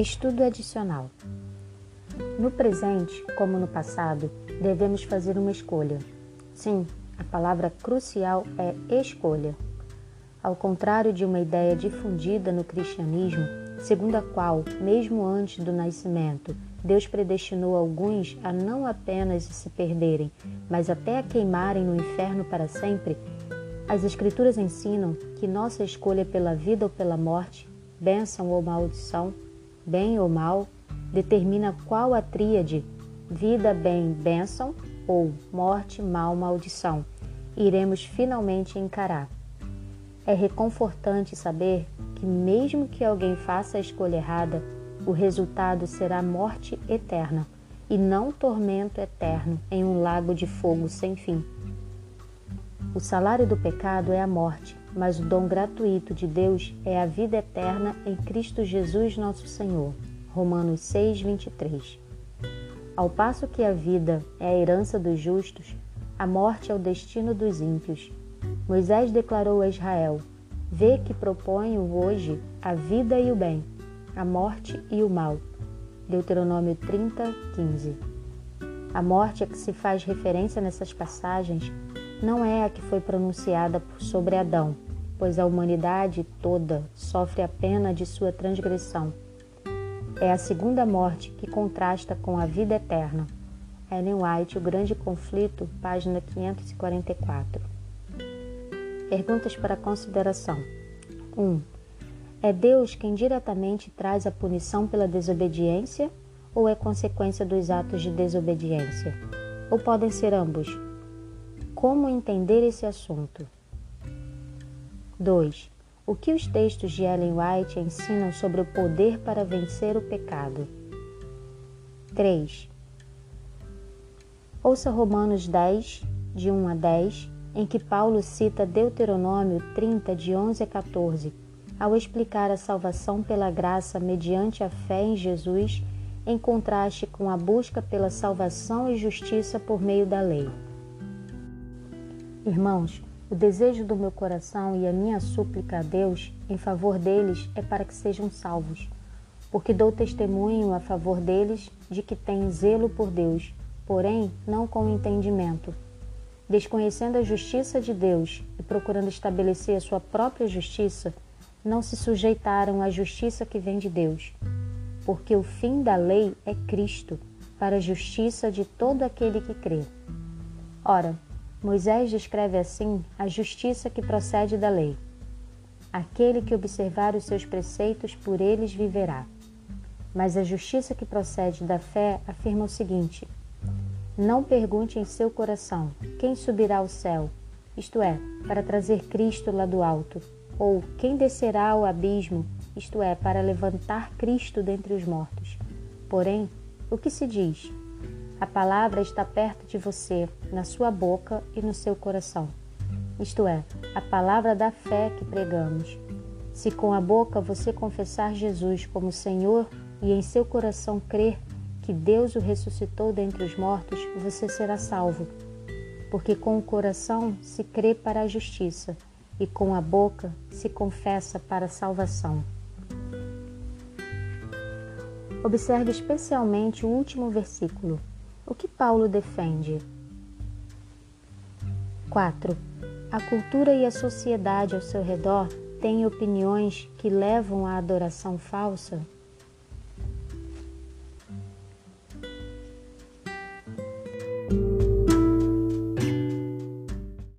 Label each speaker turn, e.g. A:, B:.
A: Estudo adicional. No presente, como no passado, devemos fazer uma escolha. Sim, a palavra crucial é escolha. Ao contrário de uma ideia difundida no cristianismo, segundo a qual, mesmo antes do nascimento, Deus predestinou alguns a não apenas se perderem, mas até a queimarem no inferno para sempre, as Escrituras ensinam que nossa escolha pela vida ou pela morte, bênção ou maldição, bem ou mal, determina qual a tríade vida, bem, bênção ou morte, mal, maldição iremos finalmente encarar. É reconfortante saber que, mesmo que alguém faça a escolha errada, o resultado será morte eterna e não tormento eterno em um lago de fogo sem fim. O salário do pecado é a morte, mas o dom gratuito de Deus é a vida eterna em Cristo Jesus, nosso Senhor. Romanos 6, 23. Ao passo que a vida é a herança dos justos, a morte é o destino dos ímpios. Moisés declarou a Israel: Vê que proponho hoje a vida e o bem, a morte e o mal. Deuteronômio 30, 15. A morte a que se faz referência nessas passagens não é a que foi pronunciada sobre Adão, pois a humanidade toda sofre a pena de sua transgressão. É a segunda morte que contrasta com a vida eterna. Ellen White, O Grande Conflito, página 544. Perguntas para consideração. 1. Um, é Deus quem diretamente traz a punição pela desobediência ou é consequência dos atos de desobediência? Ou podem ser ambos? Como entender esse assunto? 2. O que os textos de Ellen White ensinam sobre o poder para vencer o pecado? 3. Ouça Romanos 10, de 1 a 10, em que Paulo cita Deuteronômio 30, de 11 a 14 ao explicar a salvação pela graça mediante a fé em Jesus, em contraste com a busca pela salvação e justiça por meio da lei. Irmãos, o desejo do meu coração e a minha súplica a Deus em favor deles é para que sejam salvos, porque dou testemunho a favor deles de que têm zelo por Deus, porém não com entendimento. Desconhecendo a justiça de Deus e procurando estabelecer a sua própria justiça, não se sujeitaram à justiça que vem de Deus, porque o fim da lei é Cristo, para a justiça de todo aquele que crê. Ora, Moisés descreve assim a justiça que procede da lei. Aquele que observar os seus preceitos, por eles viverá. Mas a justiça que procede da fé afirma o seguinte: Não pergunte em seu coração: quem subirá ao céu? Isto é, para trazer Cristo lá do alto ou quem descerá ao abismo, isto é, para levantar Cristo dentre os mortos. Porém, o que se diz? A palavra está perto de você, na sua boca e no seu coração. Isto é, a palavra da fé que pregamos. Se com a boca você confessar Jesus como Senhor e em seu coração crer que Deus o ressuscitou dentre os mortos, você será salvo. Porque com o coração se crê para a justiça e com a boca se confessa para a salvação. Observe especialmente o último versículo. O que Paulo defende? 4. A cultura e a sociedade ao seu redor têm opiniões que levam à adoração falsa?